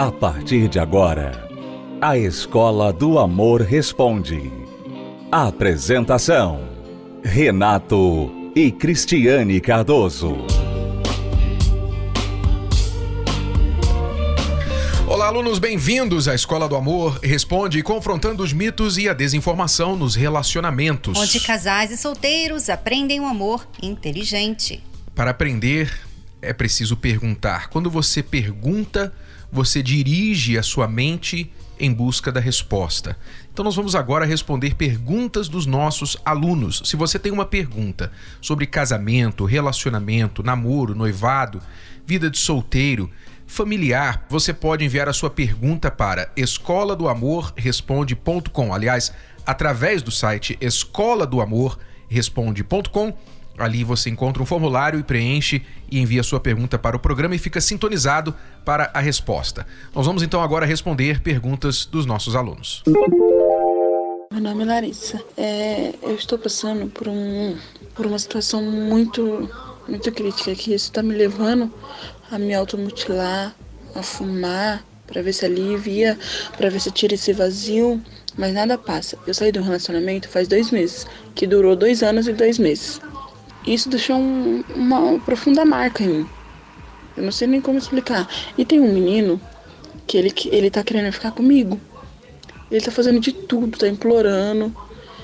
A partir de agora, a Escola do Amor Responde. Apresentação: Renato e Cristiane Cardoso. Olá, alunos, bem-vindos à Escola do Amor Responde, confrontando os mitos e a desinformação nos relacionamentos. Onde casais e solteiros aprendem o um amor inteligente. Para aprender, é preciso perguntar. Quando você pergunta, você dirige a sua mente em busca da resposta. Então nós vamos agora responder perguntas dos nossos alunos. Se você tem uma pergunta sobre casamento, relacionamento, namoro, noivado, vida de solteiro, familiar, você pode enviar a sua pergunta para escola do amor responde.com. Aliás, através do site escola do amor responde.com Ali você encontra um formulário e preenche e envia sua pergunta para o programa e fica sintonizado para a resposta. Nós vamos então agora responder perguntas dos nossos alunos. Meu nome é Larissa. É, eu estou passando por, um, por uma situação muito, muito crítica que isso está me levando a me automutilar, a fumar, para ver se alivia, para ver se tira esse vazio, mas nada passa. Eu saí do relacionamento faz dois meses, que durou dois anos e dois meses. Isso deixou um, uma profunda marca em mim. Eu não sei nem como explicar. E tem um menino que ele, ele tá querendo ficar comigo. Ele tá fazendo de tudo, tá implorando.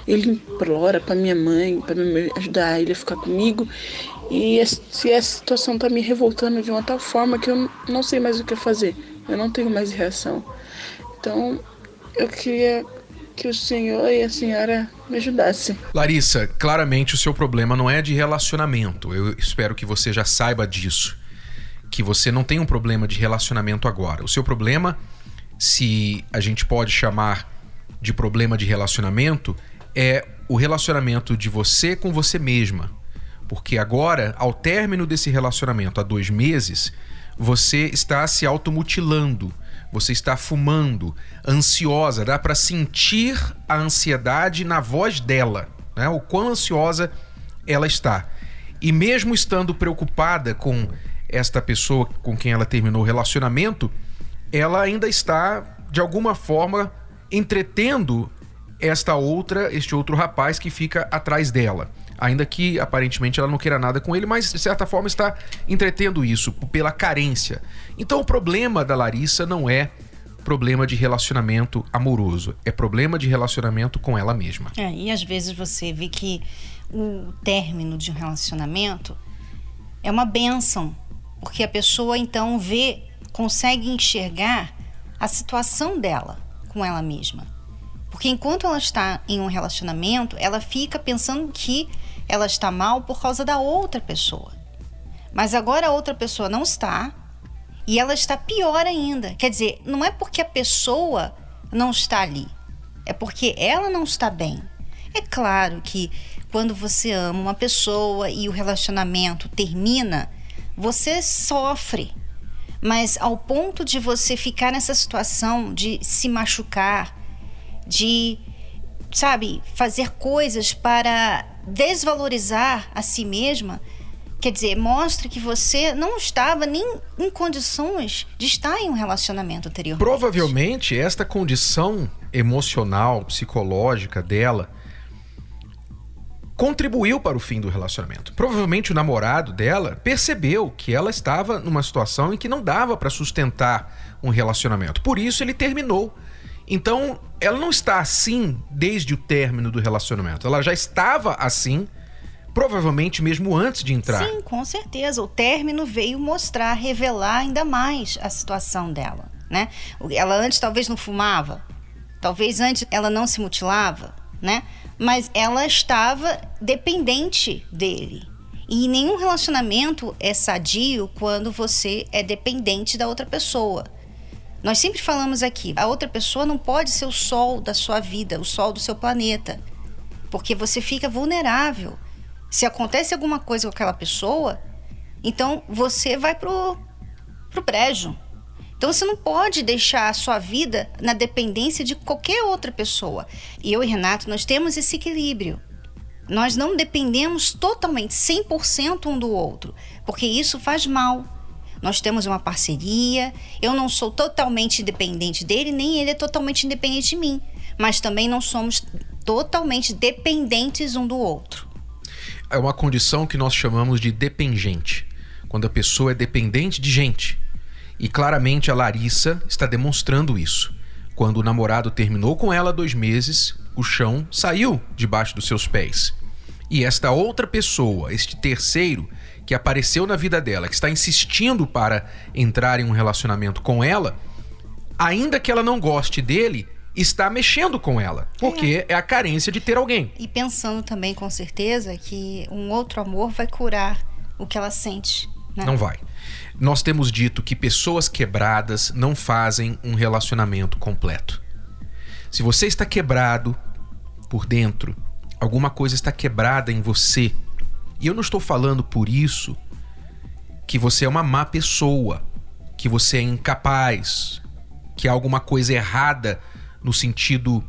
Ele implora pra minha mãe, pra me ajudar ele a ficar comigo. E se essa situação tá me revoltando de uma tal forma que eu não sei mais o que fazer. Eu não tenho mais reação. Então, eu queria que o senhor e a senhora me ajudassem. Larissa, claramente o seu problema não é de relacionamento. Eu espero que você já saiba disso. Que você não tem um problema de relacionamento agora. O seu problema, se a gente pode chamar de problema de relacionamento, é o relacionamento de você com você mesma. Porque agora, ao término desse relacionamento há dois meses, você está se automutilando você está fumando, ansiosa, dá para sentir a ansiedade na voz dela, né? O quão ansiosa ela está. E mesmo estando preocupada com esta pessoa com quem ela terminou o relacionamento, ela ainda está de alguma forma entretendo esta outra, este outro rapaz que fica atrás dela. Ainda que aparentemente ela não queira nada com ele, mas de certa forma está entretendo isso pela carência. Então o problema da Larissa não é problema de relacionamento amoroso, é problema de relacionamento com ela mesma. É, e às vezes você vê que o término de um relacionamento é uma benção, porque a pessoa então vê, consegue enxergar a situação dela com ela mesma. Porque enquanto ela está em um relacionamento, ela fica pensando que ela está mal por causa da outra pessoa. Mas agora a outra pessoa não está e ela está pior ainda. Quer dizer, não é porque a pessoa não está ali, é porque ela não está bem. É claro que quando você ama uma pessoa e o relacionamento termina, você sofre. Mas ao ponto de você ficar nessa situação de se machucar, de, sabe, fazer coisas para desvalorizar a si mesma, quer dizer, mostra que você não estava nem em condições de estar em um relacionamento anterior. Provavelmente esta condição emocional, psicológica dela contribuiu para o fim do relacionamento. Provavelmente o namorado dela percebeu que ela estava numa situação em que não dava para sustentar um relacionamento. Por isso ele terminou. Então, ela não está assim desde o término do relacionamento. Ela já estava assim, provavelmente mesmo antes de entrar. Sim, com certeza. O término veio mostrar, revelar ainda mais a situação dela, né? Ela antes talvez não fumava, talvez antes ela não se mutilava, né? Mas ela estava dependente dele. E nenhum relacionamento é sadio quando você é dependente da outra pessoa. Nós sempre falamos aqui, a outra pessoa não pode ser o sol da sua vida, o sol do seu planeta, porque você fica vulnerável. Se acontece alguma coisa com aquela pessoa, então você vai pro, pro prédio. Então você não pode deixar a sua vida na dependência de qualquer outra pessoa. E eu e Renato, nós temos esse equilíbrio. Nós não dependemos totalmente, 100% um do outro, porque isso faz mal. Nós temos uma parceria. Eu não sou totalmente independente dele, nem ele é totalmente independente de mim. Mas também não somos totalmente dependentes um do outro. É uma condição que nós chamamos de dependente. Quando a pessoa é dependente de gente. E claramente a Larissa está demonstrando isso. Quando o namorado terminou com ela dois meses, o chão saiu debaixo dos seus pés. E esta outra pessoa, este terceiro, que apareceu na vida dela, que está insistindo para entrar em um relacionamento com ela, ainda que ela não goste dele, está mexendo com ela, porque é. é. a carência de ter alguém. E pensando também, com certeza, que um outro amor vai curar o que ela sente. Né? Não vai. Nós temos dito que pessoas quebradas não fazem um relacionamento completo. Se você está quebrado por dentro, alguma coisa está quebrada em você e eu não estou falando por isso que você é uma má pessoa, que você é incapaz, que há alguma coisa errada no sentido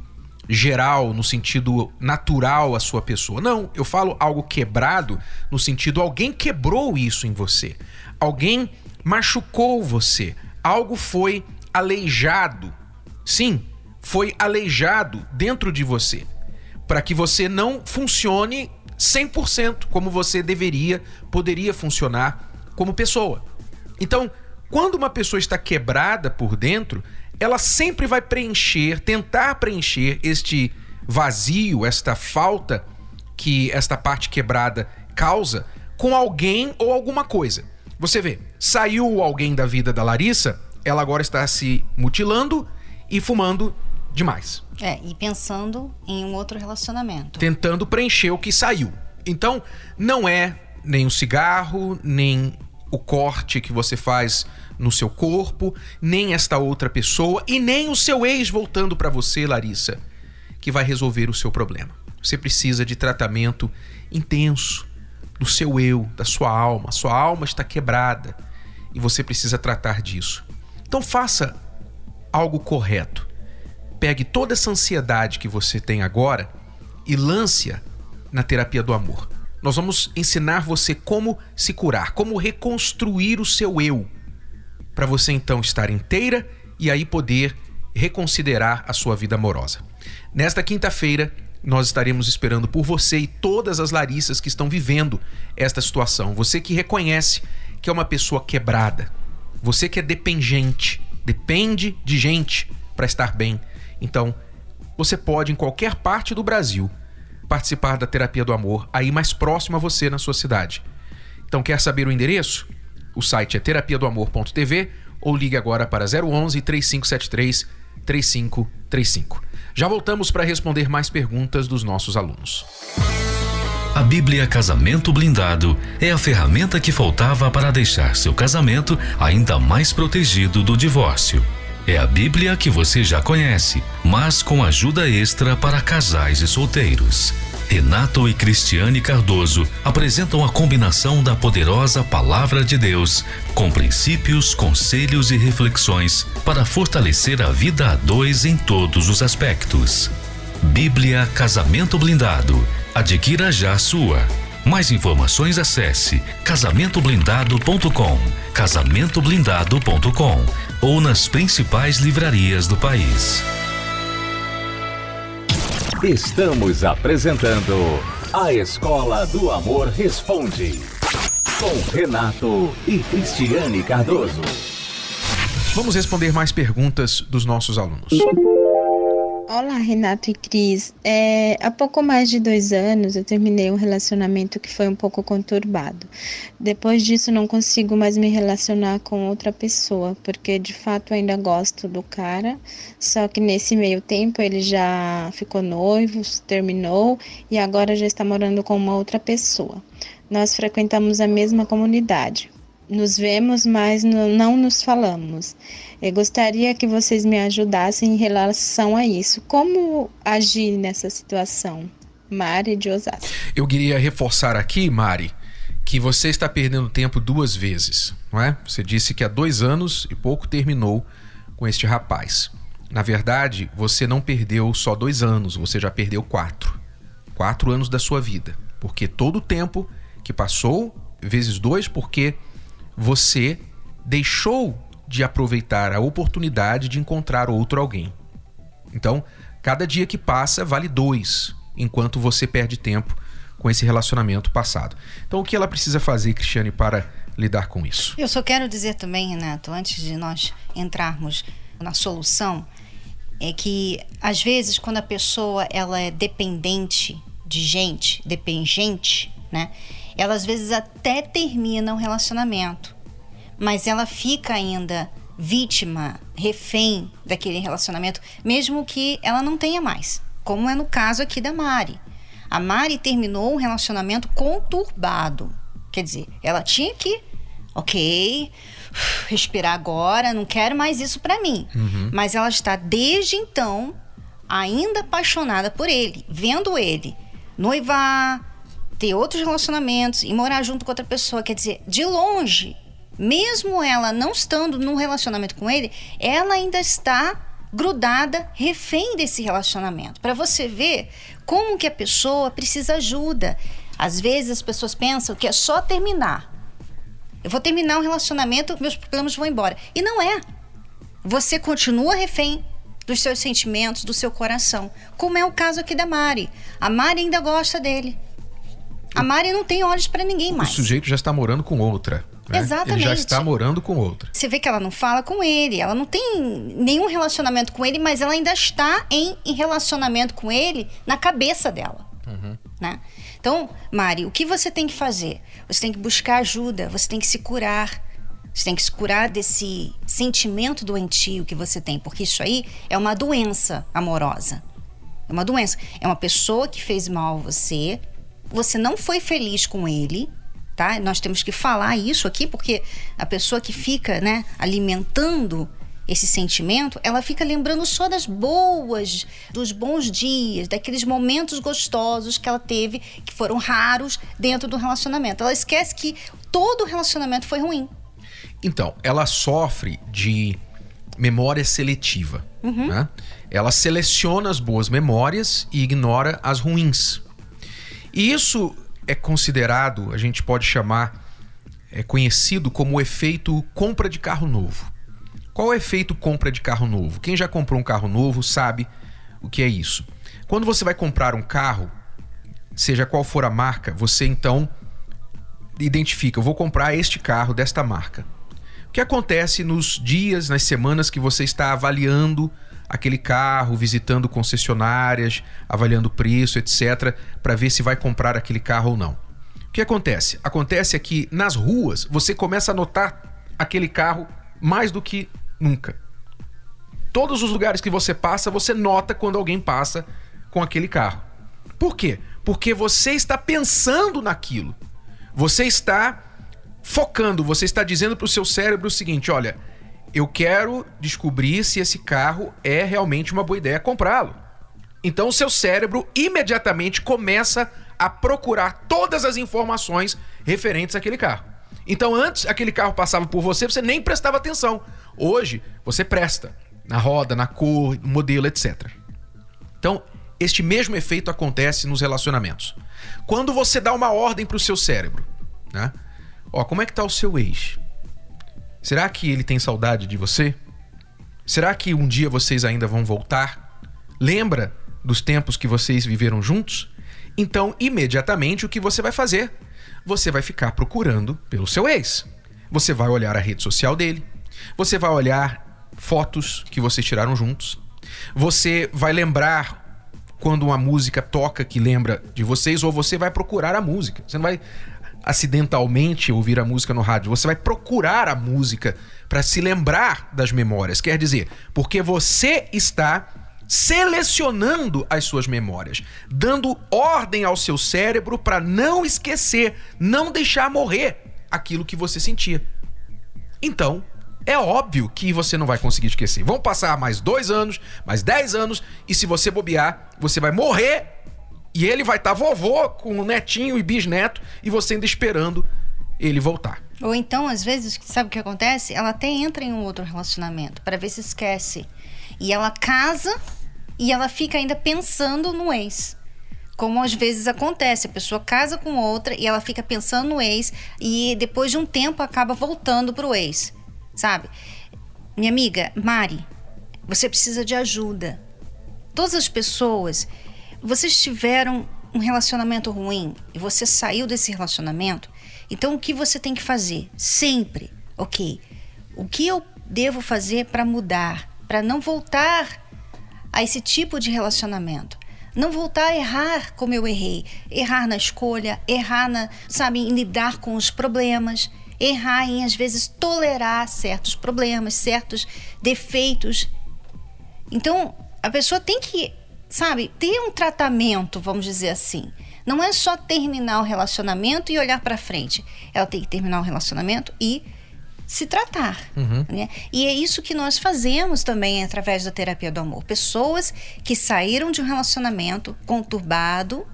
geral, no sentido natural a sua pessoa. Não, eu falo algo quebrado no sentido alguém quebrou isso em você. Alguém machucou você. Algo foi aleijado. Sim, foi aleijado dentro de você para que você não funcione 100% como você deveria, poderia funcionar como pessoa. Então, quando uma pessoa está quebrada por dentro, ela sempre vai preencher, tentar preencher este vazio, esta falta que esta parte quebrada causa com alguém ou alguma coisa. Você vê, saiu alguém da vida da Larissa, ela agora está se mutilando e fumando demais. É, e pensando em um outro relacionamento. Tentando preencher o que saiu. Então, não é nem o cigarro, nem o corte que você faz no seu corpo, nem esta outra pessoa e nem o seu ex voltando para você, Larissa, que vai resolver o seu problema. Você precisa de tratamento intenso do seu eu, da sua alma. Sua alma está quebrada e você precisa tratar disso. Então faça algo correto pegue toda essa ansiedade que você tem agora e lance-a na terapia do amor. Nós vamos ensinar você como se curar, como reconstruir o seu eu, para você então estar inteira e aí poder reconsiderar a sua vida amorosa. Nesta quinta-feira, nós estaremos esperando por você e todas as Larissas que estão vivendo esta situação. Você que reconhece que é uma pessoa quebrada, você que é dependente, depende de gente para estar bem então, você pode, em qualquer parte do Brasil, participar da terapia do amor aí mais próximo a você na sua cidade. Então, quer saber o endereço? O site é terapia ou ligue agora para 011 3573 3535. Já voltamos para responder mais perguntas dos nossos alunos. A Bíblia Casamento Blindado é a ferramenta que faltava para deixar seu casamento ainda mais protegido do divórcio. É a Bíblia que você já conhece, mas com ajuda extra para casais e solteiros. Renato e Cristiane Cardoso apresentam a combinação da poderosa Palavra de Deus com princípios, conselhos e reflexões para fortalecer a vida a dois em todos os aspectos. Bíblia Casamento Blindado. Adquira já a sua. Mais informações acesse casamentoblindado.com, casamentoblindado.com ou nas principais livrarias do país. Estamos apresentando A Escola do Amor Responde com Renato e Cristiane Cardoso. Vamos responder mais perguntas dos nossos alunos. Olá, Renato e Cris. É, há pouco mais de dois anos eu terminei um relacionamento que foi um pouco conturbado. Depois disso, não consigo mais me relacionar com outra pessoa, porque de fato ainda gosto do cara. Só que nesse meio tempo ele já ficou noivo, terminou e agora já está morando com uma outra pessoa. Nós frequentamos a mesma comunidade, nos vemos, mas não nos falamos. Eu gostaria que vocês me ajudassem em relação a isso. Como agir nessa situação? Mari de Osasco. Eu queria reforçar aqui, Mari, que você está perdendo tempo duas vezes, não é? Você disse que há dois anos e pouco terminou com este rapaz. Na verdade, você não perdeu só dois anos, você já perdeu quatro. Quatro anos da sua vida. Porque todo o tempo que passou, vezes dois, porque você deixou de aproveitar a oportunidade de encontrar outro alguém. Então, cada dia que passa vale dois, enquanto você perde tempo com esse relacionamento passado. Então, o que ela precisa fazer, Cristiane, para lidar com isso? Eu só quero dizer também, Renato, antes de nós entrarmos na solução, é que às vezes quando a pessoa ela é dependente de gente, dependente, né? Ela às vezes até termina o relacionamento, mas ela fica ainda vítima, refém daquele relacionamento, mesmo que ela não tenha mais, como é no caso aqui da Mari. A Mari terminou um relacionamento conturbado. Quer dizer, ela tinha que, ok, respirar agora, não quero mais isso para mim. Uhum. Mas ela está desde então ainda apaixonada por ele, vendo ele noivar, ter outros relacionamentos e morar junto com outra pessoa. Quer dizer, de longe, mesmo ela não estando num relacionamento com ele, ela ainda está grudada, refém desse relacionamento. Para você ver como que a pessoa precisa ajuda. Às vezes as pessoas pensam que é só terminar. Eu vou terminar um relacionamento, meus problemas vão embora. E não é. Você continua refém dos seus sentimentos, do seu coração. Como é o caso aqui da Mari. A Mari ainda gosta dele. A Mari não tem olhos para ninguém mais. O sujeito já está morando com outra. Né? Exatamente. Ele já está morando com outra. Você vê que ela não fala com ele, ela não tem nenhum relacionamento com ele, mas ela ainda está em, em relacionamento com ele na cabeça dela. Uhum. Né? Então, Mari, o que você tem que fazer? Você tem que buscar ajuda, você tem que se curar. Você tem que se curar desse sentimento doentio que você tem, porque isso aí é uma doença amorosa. É uma doença. É uma pessoa que fez mal a você, você não foi feliz com ele, tá? Nós temos que falar isso aqui porque a pessoa que fica, né, alimentando esse sentimento, ela fica lembrando só das boas, dos bons dias, daqueles momentos gostosos que ela teve, que foram raros dentro do relacionamento. Ela esquece que todo relacionamento foi ruim. Então, ela sofre de memória seletiva. Uhum. Né? Ela seleciona as boas memórias e ignora as ruins. E isso é considerado, a gente pode chamar, é conhecido como o efeito compra de carro novo. Qual é o efeito compra de carro novo? Quem já comprou um carro novo sabe o que é isso. Quando você vai comprar um carro, seja qual for a marca, você então identifica, eu vou comprar este carro desta marca. O que acontece nos dias, nas semanas que você está avaliando aquele carro, visitando concessionárias, avaliando preço, etc, para ver se vai comprar aquele carro ou não. O que acontece? Acontece é que nas ruas você começa a notar aquele carro mais do que nunca. Todos os lugares que você passa, você nota quando alguém passa com aquele carro. Por quê? Porque você está pensando naquilo. Você está focando, você está dizendo para o seu cérebro o seguinte: olha, eu quero descobrir se esse carro é realmente uma boa ideia comprá-lo. Então o seu cérebro imediatamente começa a procurar todas as informações referentes àquele carro. Então antes aquele carro passava por você, você nem prestava atenção. Hoje você presta na roda, na cor, no modelo, etc. Então este mesmo efeito acontece nos relacionamentos. Quando você dá uma ordem para o seu cérebro, né? Ó, como é que tá o seu ex? Será que ele tem saudade de você? Será que um dia vocês ainda vão voltar? Lembra dos tempos que vocês viveram juntos? Então, imediatamente, o que você vai fazer? Você vai ficar procurando pelo seu ex. Você vai olhar a rede social dele. Você vai olhar fotos que vocês tiraram juntos. Você vai lembrar quando uma música toca que lembra de vocês, ou você vai procurar a música. Você não vai acidentalmente ouvir a música no rádio, você vai procurar a música para se lembrar das memórias. Quer dizer, porque você está selecionando as suas memórias, dando ordem ao seu cérebro para não esquecer, não deixar morrer aquilo que você sentia. Então, é óbvio que você não vai conseguir esquecer. Vão passar mais dois anos, mais dez anos, e se você bobear, você vai morrer e ele vai estar tá vovô com o netinho e bisneto e você ainda esperando ele voltar. Ou então, às vezes, sabe o que acontece? Ela até entra em um outro relacionamento para ver se esquece. E ela casa e ela fica ainda pensando no ex. Como às vezes acontece, a pessoa casa com outra e ela fica pensando no ex e depois de um tempo acaba voltando pro ex. sabe? Minha amiga Mari, você precisa de ajuda. Todas as pessoas, vocês tiveram um relacionamento ruim e você saiu desse relacionamento, então o que você tem que fazer? Sempre, ok, o que eu devo fazer para mudar, para não voltar a esse tipo de relacionamento? Não voltar a errar como eu errei, errar na escolha, errar na, sabe, em lidar com os problemas, errar em às vezes tolerar certos problemas, certos defeitos. Então, a pessoa tem que sabe, ter um tratamento, vamos dizer assim. Não é só terminar o relacionamento e olhar para frente. Ela tem que terminar o relacionamento e se tratar. Uhum. Né? E é isso que nós fazemos também através da terapia do amor. Pessoas que saíram de um relacionamento conturbado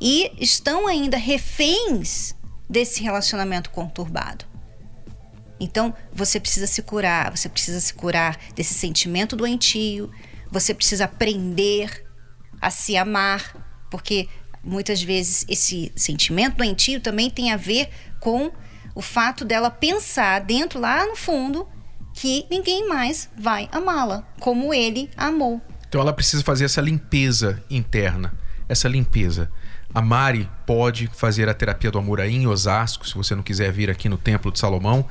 e estão ainda reféns desse relacionamento conturbado. Então, você precisa se curar, você precisa se curar desse sentimento doentio, você precisa aprender a se amar, porque muitas vezes esse sentimento doentio também tem a ver com o fato dela pensar dentro lá no fundo que ninguém mais vai amá-la como ele amou. Então ela precisa fazer essa limpeza interna, essa limpeza. A Mari pode fazer a terapia do amor aí em Osasco, se você não quiser vir aqui no Templo de Salomão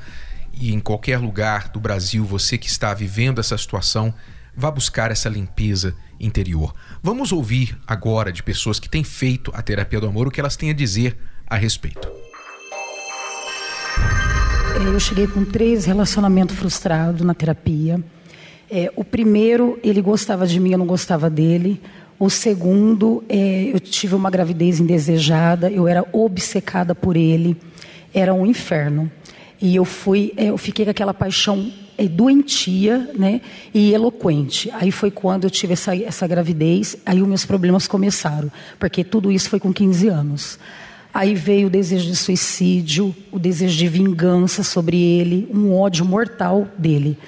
e em qualquer lugar do Brasil, você que está vivendo essa situação, vá buscar essa limpeza interior. Vamos ouvir agora de pessoas que têm feito a terapia do amor o que elas têm a dizer a respeito. É, eu cheguei com três relacionamentos frustrados na terapia. É, o primeiro, ele gostava de mim, eu não gostava dele. O segundo, é, eu tive uma gravidez indesejada, eu era obcecada por ele, era um inferno. E eu fui, é, eu fiquei com aquela paixão doentia, né, e eloquente. Aí foi quando eu tive essa, essa gravidez, aí os meus problemas começaram, porque tudo isso foi com 15 anos. Aí veio o desejo de suicídio, o desejo de vingança sobre ele, um ódio mortal dele.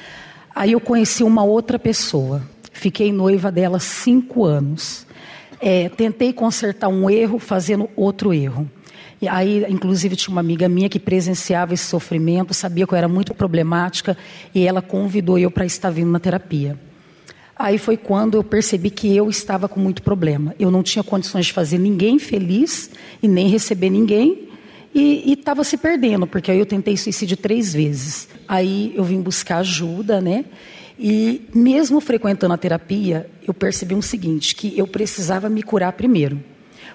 Aí eu conheci uma outra pessoa, fiquei noiva dela cinco anos. É, tentei consertar um erro fazendo outro erro. E aí, inclusive, tinha uma amiga minha que presenciava esse sofrimento, sabia que eu era muito problemática, e ela convidou eu para estar vindo na terapia. Aí foi quando eu percebi que eu estava com muito problema. Eu não tinha condições de fazer ninguém feliz e nem receber ninguém. E estava se perdendo, porque aí eu tentei suicídio três vezes. Aí eu vim buscar ajuda, né? E mesmo frequentando a terapia, eu percebi o um seguinte, que eu precisava me curar primeiro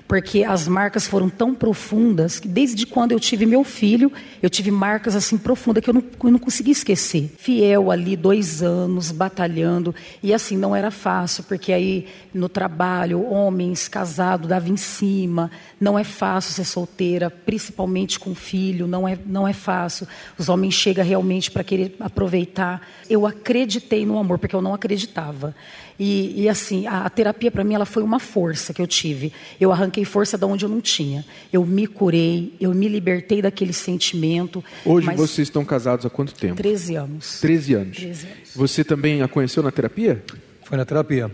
porque as marcas foram tão profundas que desde quando eu tive meu filho, eu tive marcas assim profundas que eu não, eu não consegui esquecer. Fiel ali, dois anos, batalhando, e assim, não era fácil, porque aí no trabalho, homens casados davam em cima, não é fácil ser solteira, principalmente com filho, não é, não é fácil. Os homens chegam realmente para querer aproveitar. Eu acreditei no amor, porque eu não acreditava. E, e assim, a, a terapia para mim ela foi uma força que eu tive. Eu arranquei força de onde eu não tinha. Eu me curei, eu me libertei daquele sentimento. Hoje vocês estão casados há quanto tempo? 13 anos. 13 anos. 13 anos. Você também a conheceu na terapia? Foi na terapia.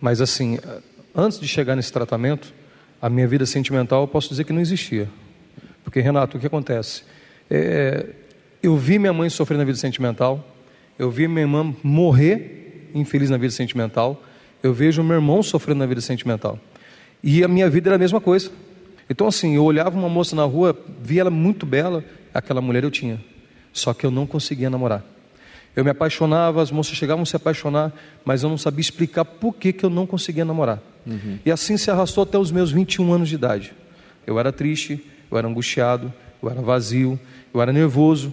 Mas assim, antes de chegar nesse tratamento, a minha vida sentimental eu posso dizer que não existia. Porque, Renato, o que acontece? É, eu vi minha mãe sofrer na vida sentimental, eu vi minha irmã morrer infeliz na vida sentimental, eu vejo meu irmão sofrendo na vida sentimental. E a minha vida era a mesma coisa. Então, assim, eu olhava uma moça na rua, via ela muito bela, aquela mulher eu tinha. Só que eu não conseguia namorar. Eu me apaixonava, as moças chegavam a se apaixonar, mas eu não sabia explicar por que, que eu não conseguia namorar. Uhum. E assim se arrastou até os meus 21 anos de idade. Eu era triste, eu era angustiado, eu era vazio, eu era nervoso.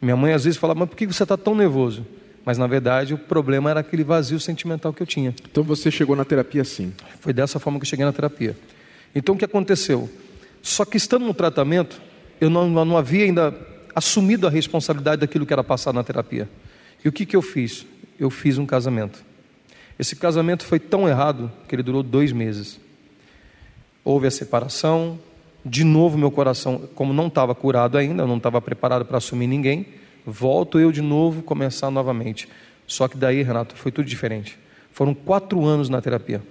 Minha mãe às vezes falava, mas por que você está tão nervoso? Mas na verdade o problema era aquele vazio sentimental que eu tinha. Então você chegou na terapia assim? Foi dessa forma que eu cheguei na terapia. Então o que aconteceu? Só que estando no tratamento, eu não, não havia ainda assumido a responsabilidade daquilo que era passado na terapia. E o que, que eu fiz? Eu fiz um casamento. Esse casamento foi tão errado que ele durou dois meses. Houve a separação, de novo meu coração, como não estava curado ainda, eu não estava preparado para assumir ninguém, volto eu de novo começar novamente. Só que daí, Renato, foi tudo diferente. Foram quatro anos na terapia.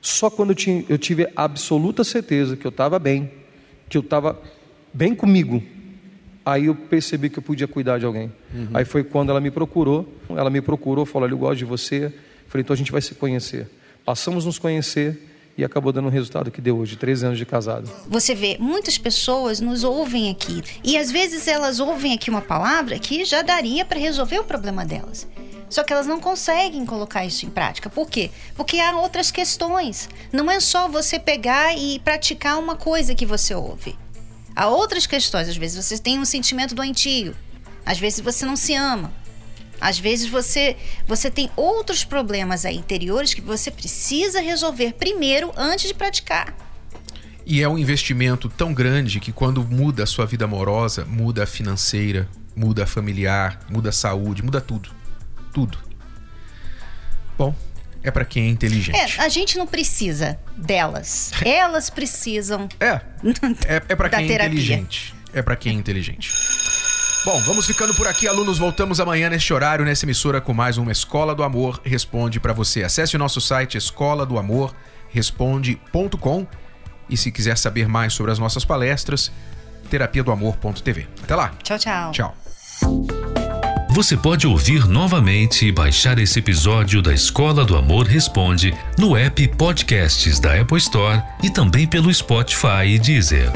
Só quando eu, tive absoluta certeza que eu estava bem, que eu estava bem comigo, Aí eu percebi que eu podia cuidar de alguém. Uhum. Aí foi quando ela me procurou. Ela me procurou, falou: Olha, eu gosto de você. Falei: Então a gente vai se conhecer. Passamos a nos conhecer e acabou dando um resultado que deu hoje, 13 anos de casado. Você vê, muitas pessoas nos ouvem aqui e às vezes elas ouvem aqui uma palavra que já daria para resolver o problema delas. Só que elas não conseguem colocar isso em prática. Por quê? Porque há outras questões. Não é só você pegar e praticar uma coisa que você ouve. Há outras questões. Às vezes você tem um sentimento doentio. Às vezes você não se ama. Às vezes você você tem outros problemas aí interiores que você precisa resolver primeiro antes de praticar. E é um investimento tão grande que quando muda a sua vida amorosa, muda a financeira, muda a familiar, muda a saúde, muda tudo tudo. Bom, é para quem é inteligente. É, a gente não precisa delas. Elas precisam. É. É, é para quem é inteligente. É para quem é inteligente. Bom, vamos ficando por aqui, alunos. Voltamos amanhã neste horário, nessa emissora, com mais uma Escola do Amor Responde para você. Acesse o nosso site escola do amor responde.com e se quiser saber mais sobre as nossas palestras, terapia do amor.tv. Até lá. Tchau, tchau. Tchau. Você pode ouvir novamente e baixar esse episódio da Escola do Amor Responde no app Podcasts da Apple Store e também pelo Spotify e Deezer.